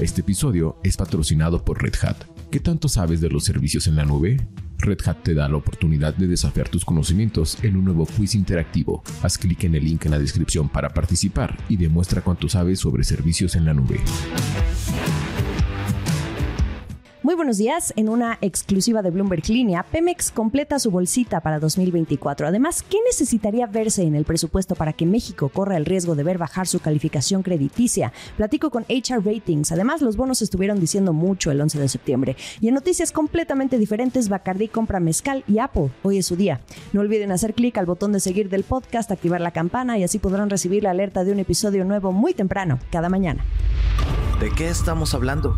Este episodio es patrocinado por Red Hat. ¿Qué tanto sabes de los servicios en la nube? Red Hat te da la oportunidad de desafiar tus conocimientos en un nuevo quiz interactivo. Haz clic en el link en la descripción para participar y demuestra cuánto sabes sobre servicios en la nube. Muy buenos días. En una exclusiva de Bloomberg Línea, Pemex completa su bolsita para 2024. Además, ¿qué necesitaría verse en el presupuesto para que México corra el riesgo de ver bajar su calificación crediticia? Platico con HR Ratings. Además, los bonos estuvieron diciendo mucho el 11 de septiembre. Y en noticias completamente diferentes, Bacardi compra mezcal y Apple. Hoy es su día. No olviden hacer clic al botón de seguir del podcast, activar la campana y así podrán recibir la alerta de un episodio nuevo muy temprano, cada mañana. ¿De qué estamos hablando?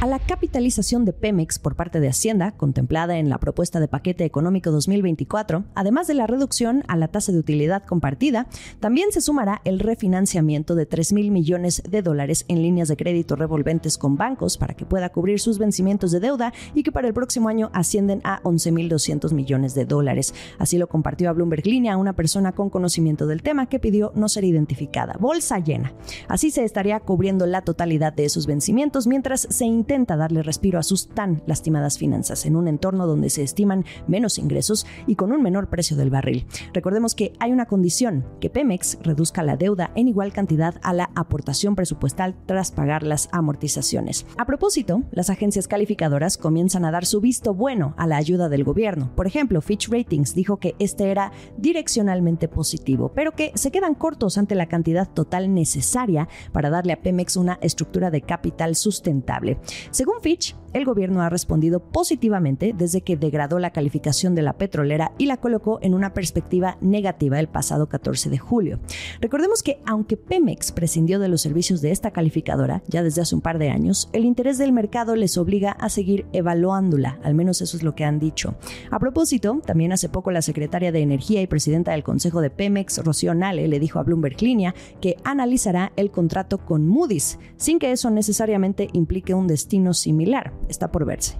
A la capitalización de Pemex por parte de Hacienda, contemplada en la propuesta de paquete económico 2024, además de la reducción a la tasa de utilidad compartida, también se sumará el refinanciamiento de 3 mil millones de dólares en líneas de crédito revolventes con bancos para que pueda cubrir sus vencimientos de deuda y que para el próximo año ascienden a 11.200 millones de dólares. Así lo compartió a Bloomberg Línea una persona con conocimiento del tema que pidió no ser identificada. Bolsa llena. Así se estaría cubriendo la totalidad de esos vencimientos mientras se intenta darle respiro a sus tan lastimadas finanzas en un entorno donde se estiman menos ingresos y con un menor precio del barril. Recordemos que hay una condición, que Pemex reduzca la deuda en igual cantidad a la aportación presupuestal tras pagar las amortizaciones. A propósito, las agencias calificadoras comienzan a dar su visto bueno a la ayuda del gobierno. Por ejemplo, Fitch Ratings dijo que este era direccionalmente positivo, pero que se quedan cortos ante la cantidad total necesaria para darle a Pemex una estructura de capital sustentable. Según Fitch, el gobierno ha respondido positivamente desde que degradó la calificación de la petrolera y la colocó en una perspectiva negativa el pasado 14 de julio. Recordemos que aunque Pemex prescindió de los servicios de esta calificadora ya desde hace un par de años, el interés del mercado les obliga a seguir evaluándola, al menos eso es lo que han dicho. A propósito, también hace poco la secretaria de Energía y presidenta del Consejo de Pemex, Rocío Nale, le dijo a Bloomberg Línea que analizará el contrato con Moody's, sin que eso necesariamente implique un destino similar está por verse.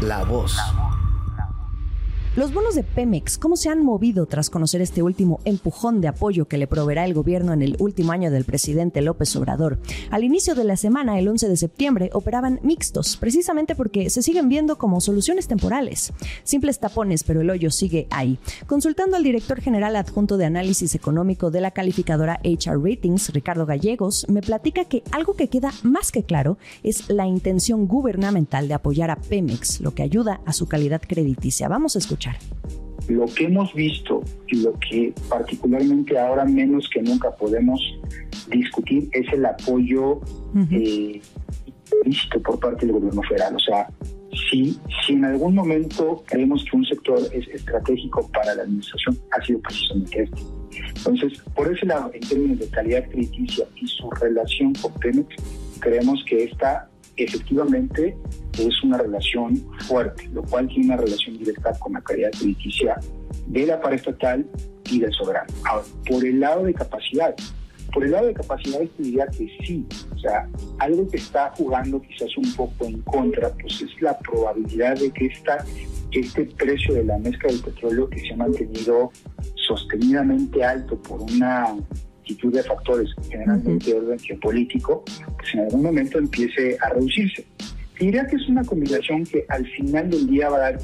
La voz. Los bonos de Pemex, ¿cómo se han movido tras conocer este último empujón de apoyo que le proveerá el gobierno en el último año del presidente López Obrador? Al inicio de la semana, el 11 de septiembre, operaban mixtos, precisamente porque se siguen viendo como soluciones temporales. Simples tapones, pero el hoyo sigue ahí. Consultando al director general adjunto de análisis económico de la calificadora HR Ratings, Ricardo Gallegos, me platica que algo que queda más que claro es la intención gubernamental de apoyar a Pemex, lo que ayuda a su calidad crediticia. Vamos a escuchar. Lo que hemos visto y lo que particularmente ahora menos que nunca podemos discutir es el apoyo eh, visto por parte del gobierno federal. O sea, si, si en algún momento creemos que un sector es estratégico para la administración, ha sido precisamente este. Entonces, por ese lado, en términos de calidad crediticia y su relación con Pemex, creemos que esta efectivamente es una relación fuerte, lo cual tiene una relación directa con la calidad crediticia de la estatal y del soberano. Ahora, por el lado de capacidad, por el lado de capacidad diría que sí, o sea, algo que está jugando quizás un poco en contra, pues es la probabilidad de que esta, este precio de la mezcla del petróleo que se ha mantenido sostenidamente alto por una de factores, generalmente de orden geopolítico, pues en algún momento empiece a reducirse. Diría que es una combinación que al final del día va a dar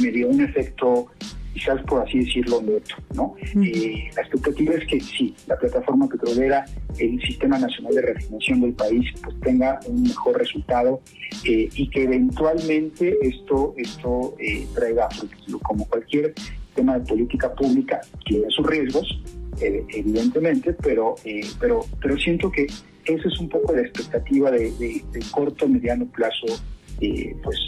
medio un efecto, quizás por así decirlo, neto. ¿no? Eh, la expectativa es que sí, la plataforma petrolera, el sistema nacional de refinación del país, pues tenga un mejor resultado eh, y que eventualmente esto, esto eh, traiga frutos. Como cualquier tema de política pública tiene sus riesgos, evidentemente, pero, eh, pero, pero siento que esa es un poco la expectativa de, de, de corto, mediano plazo eh, pues,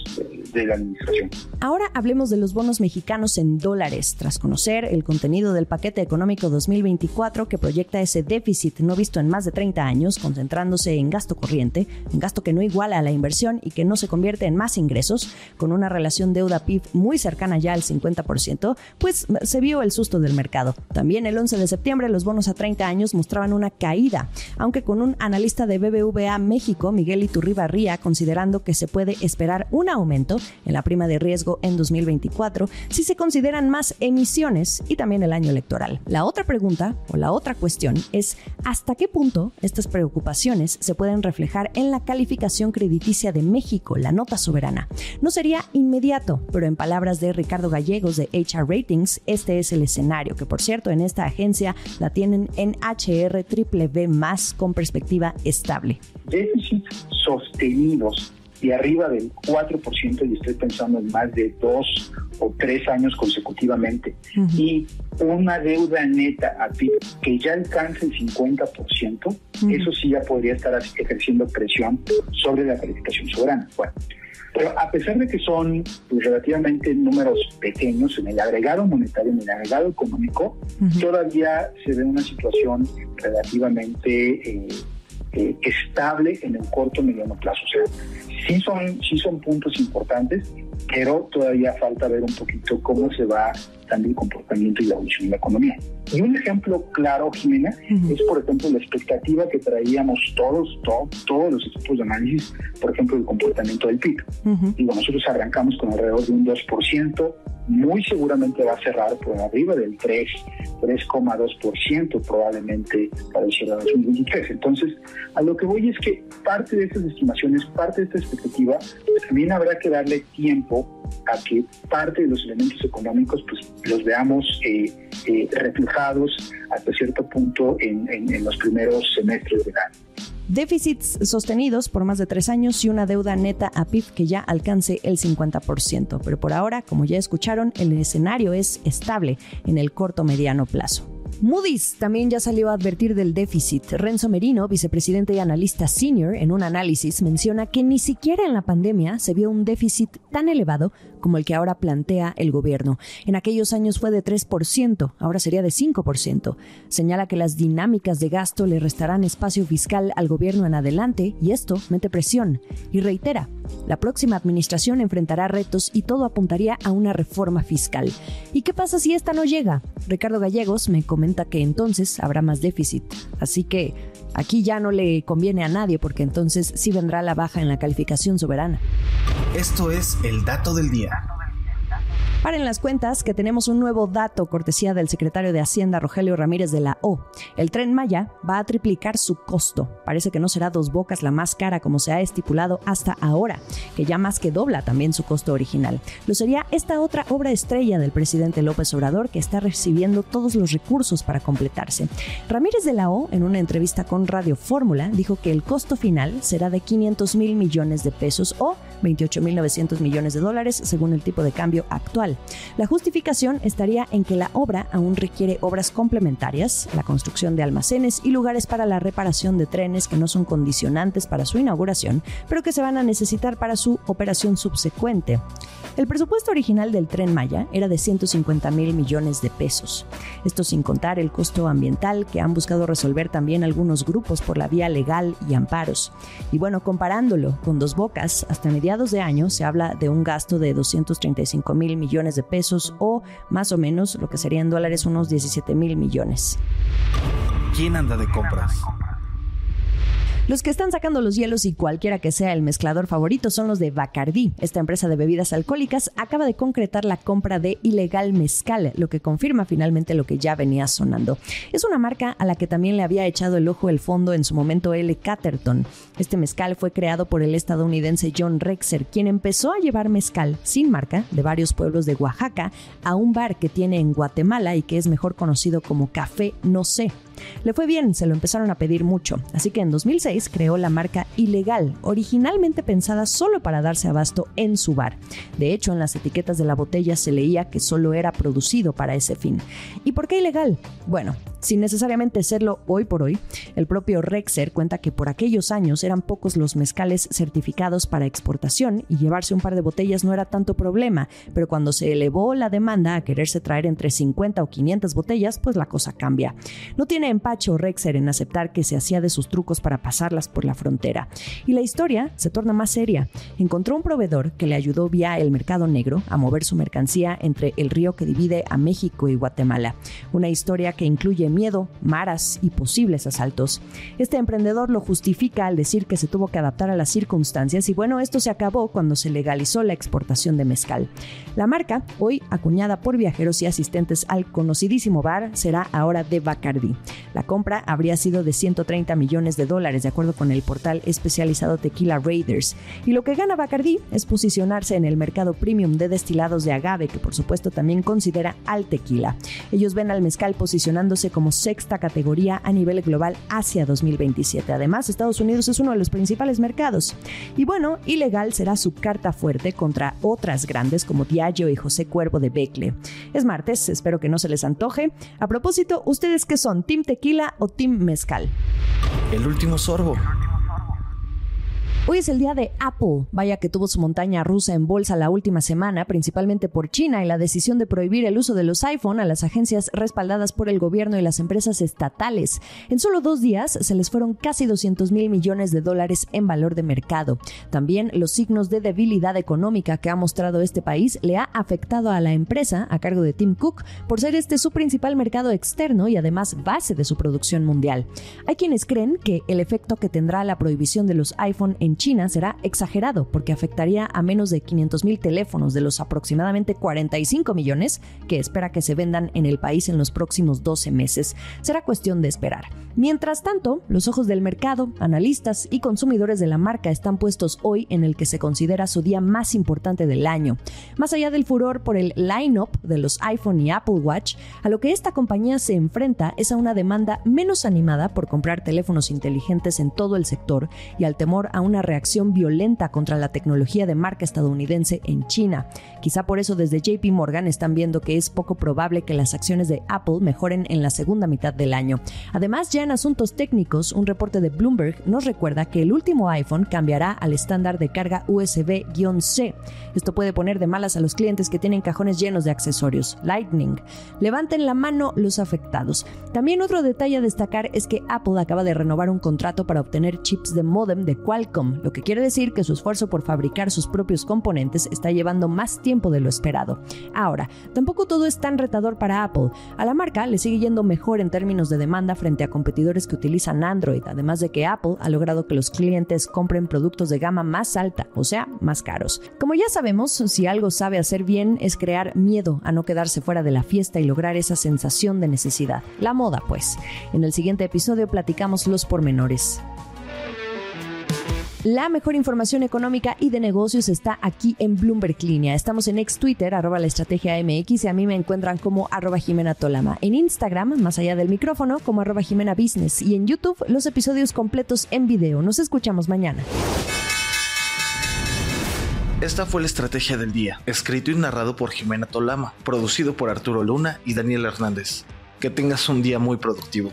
de la administración. Ahora hablemos de los bonos mexicanos en dólares, tras conocer el contenido del paquete económico 2024 que proyecta ese déficit no visto en más de 30 años, concentrándose en gasto corriente, en gasto que no iguala a la inversión y que no se convierte en más ingresos, con una relación deuda-PIB muy cercana ya al 50%, pues se vio el susto del mercado. También el 11 de septiembre los bonos a 30 años mostraban una caída. aunque con un analista de BBVA México, Miguel Iturribarría, considerando que se puede esperar un aumento en la prima de riesgo en 2024 si se consideran más emisiones y también el año electoral. La otra pregunta o la otra cuestión es hasta qué punto estas preocupaciones se pueden reflejar en la calificación crediticia de México, la nota soberana. No sería inmediato, pero en palabras de Ricardo Gallegos de HR Ratings, este es el escenario, que por cierto en esta agencia la tienen en HR B más con perspectiva estable. Déficits sostenidos y arriba del 4% y estoy pensando en más de dos o tres años consecutivamente y una deuda neta a PIB que ya alcance el 50%, eso sí ya podría estar ejerciendo presión sobre la calificación soberana. Bueno, pero a pesar de que son pues, relativamente números pequeños en el agregado monetario, en el agregado económico, todavía se ve una situación relativamente eh, eh, estable en el corto mediano plazo. O sea, sí son, sí son puntos importantes, pero todavía falta ver un poquito cómo se va dando el comportamiento y la evolución de la economía. Y un ejemplo claro, Jimena, es por ejemplo la expectativa que traíamos todos, todos los equipos de análisis, por ejemplo, el comportamiento del PIB. Y nosotros arrancamos con alrededor de un 2%, muy seguramente va a cerrar por arriba del 3, 3,2% probablemente para el cierre de 2023. Entonces, a lo que voy es que parte de estas estimaciones, parte de esta expectativa, pues también habrá que darle tiempo a que parte de los elementos económicos pues los veamos eh, eh, reflejados hasta cierto punto en, en los primeros semestres del año déficits sostenidos por más de tres años y una deuda neta a PIB que ya alcance el 50%. Pero por ahora, como ya escucharon, el escenario es estable en el corto mediano plazo. Moody's también ya salió a advertir del déficit. Renzo Merino, vicepresidente y analista senior, en un análisis menciona que ni siquiera en la pandemia se vio un déficit tan elevado como el que ahora plantea el gobierno. En aquellos años fue de 3%, ahora sería de 5%. Señala que las dinámicas de gasto le restarán espacio fiscal al gobierno en adelante y esto mete presión. Y reitera, la próxima administración enfrentará retos y todo apuntaría a una reforma fiscal. ¿Y qué pasa si esta no llega? Ricardo Gallegos me que entonces habrá más déficit. Así que aquí ya no le conviene a nadie porque entonces sí vendrá la baja en la calificación soberana. Esto es el dato del día. Paren las cuentas que tenemos un nuevo dato cortesía del secretario de Hacienda Rogelio Ramírez de la O. El tren Maya va a triplicar su costo. Parece que no será dos bocas la más cara como se ha estipulado hasta ahora, que ya más que dobla también su costo original. Lo sería esta otra obra estrella del presidente López Obrador que está recibiendo todos los recursos para completarse. Ramírez de la O, en una entrevista con Radio Fórmula, dijo que el costo final será de 500 mil millones de pesos o 28 mil 900 millones de dólares según el tipo de cambio actual la justificación estaría en que la obra aún requiere obras complementarias, la construcción de almacenes y lugares para la reparación de trenes que no son condicionantes para su inauguración, pero que se van a necesitar para su operación subsecuente. El presupuesto original del tren Maya era de 150 mil millones de pesos. Esto sin contar el costo ambiental que han buscado resolver también algunos grupos por la vía legal y amparos. Y bueno, comparándolo con Dos Bocas, hasta mediados de año se habla de un gasto de 235 mil millones de pesos o más o menos lo que serían dólares unos 17 mil millones. ¿Quién anda de compras? Los que están sacando los hielos y cualquiera que sea el mezclador favorito son los de Bacardí. Esta empresa de bebidas alcohólicas acaba de concretar la compra de Ilegal Mezcal, lo que confirma finalmente lo que ya venía sonando. Es una marca a la que también le había echado el ojo el fondo en su momento L. Catterton. Este mezcal fue creado por el estadounidense John Rexer, quien empezó a llevar mezcal sin marca de varios pueblos de Oaxaca a un bar que tiene en Guatemala y que es mejor conocido como Café No sé. Le fue bien, se lo empezaron a pedir mucho, así que en 2006 creó la marca Ilegal, originalmente pensada solo para darse abasto en su bar. De hecho, en las etiquetas de la botella se leía que solo era producido para ese fin. ¿Y por qué ilegal? Bueno, sin necesariamente serlo hoy por hoy, el propio Rexer cuenta que por aquellos años eran pocos los mezcales certificados para exportación y llevarse un par de botellas no era tanto problema, pero cuando se elevó la demanda a quererse traer entre 50 o 500 botellas, pues la cosa cambia. No tiene empacho Rexer en aceptar que se hacía de sus trucos para pasarlas por la frontera. Y la historia se torna más seria. Encontró un proveedor que le ayudó vía el mercado negro a mover su mercancía entre el río que divide a México y Guatemala. Una historia que incluye miedo, maras y posibles asaltos. Este emprendedor lo justifica al decir que se tuvo que adaptar a las circunstancias y bueno, esto se acabó cuando se legalizó la exportación de mezcal. La marca, hoy acuñada por viajeros y asistentes al conocidísimo bar, será ahora de Bacardi. La compra habría sido de 130 millones de dólares, de acuerdo con el portal especializado Tequila Raiders. Y lo que gana Bacardi es posicionarse en el mercado premium de destilados de agave, que por supuesto también considera al tequila. Ellos ven al mezcal posicionándose como sexta categoría a nivel global hacia 2027. Además, Estados Unidos es uno de los principales mercados. Y bueno, ilegal será su carta fuerte contra otras grandes como Diageo y José Cuervo de Becle. Es martes, espero que no se les antoje. A propósito, ¿ustedes qué son? ¿Team Tequila o Team Mezcal? El último sorbo. Hoy es el día de Apple, vaya que tuvo su montaña rusa en bolsa la última semana, principalmente por China y la decisión de prohibir el uso de los iPhone a las agencias respaldadas por el gobierno y las empresas estatales. En solo dos días se les fueron casi 200 mil millones de dólares en valor de mercado. También los signos de debilidad económica que ha mostrado este país le ha afectado a la empresa a cargo de Tim Cook por ser este su principal mercado externo y además base de su producción mundial. Hay quienes creen que el efecto que tendrá la prohibición de los iPhone en China será exagerado porque afectaría a menos de 500.000 teléfonos de los aproximadamente 45 millones que espera que se vendan en el país en los próximos 12 meses. Será cuestión de esperar. Mientras tanto, los ojos del mercado, analistas y consumidores de la marca están puestos hoy en el que se considera su día más importante del año. Más allá del furor por el line-up de los iPhone y Apple Watch, a lo que esta compañía se enfrenta es a una demanda menos animada por comprar teléfonos inteligentes en todo el sector y al temor a una reacción violenta contra la tecnología de marca estadounidense en China. Quizá por eso desde JP Morgan están viendo que es poco probable que las acciones de Apple mejoren en la segunda mitad del año. Además, ya en asuntos técnicos, un reporte de Bloomberg nos recuerda que el último iPhone cambiará al estándar de carga USB-C. Esto puede poner de malas a los clientes que tienen cajones llenos de accesorios. Lightning. Levanten la mano los afectados. También otro detalle a destacar es que Apple acaba de renovar un contrato para obtener chips de modem de Lo que quiere decir que su esfuerzo por fabricar sus propios componentes está llevando más tiempo de lo esperado. Ahora, tampoco todo es tan retador para Apple. A la marca le sigue yendo mejor en términos de demanda frente a competidores que utilizan Android, además de que Apple ha logrado que los clientes compren productos de gama más alta, o sea, más caros. Como ya sabemos, si algo sabe hacer bien es crear miedo a no quedarse fuera de la fiesta y lograr esa sensación de necesidad. La moda, pues. En el siguiente episodio platicamos los pormenores. La mejor información económica y de negocios está aquí en Bloomberg Línea. Estamos en ex Twitter, arroba la estrategia MX, y a mí me encuentran como arroba Jimena Tolama. En Instagram, más allá del micrófono, como arroba Jimena Business. Y en YouTube, los episodios completos en video. Nos escuchamos mañana. Esta fue la estrategia del día, escrito y narrado por Jimena Tolama, producido por Arturo Luna y Daniel Hernández. Que tengas un día muy productivo.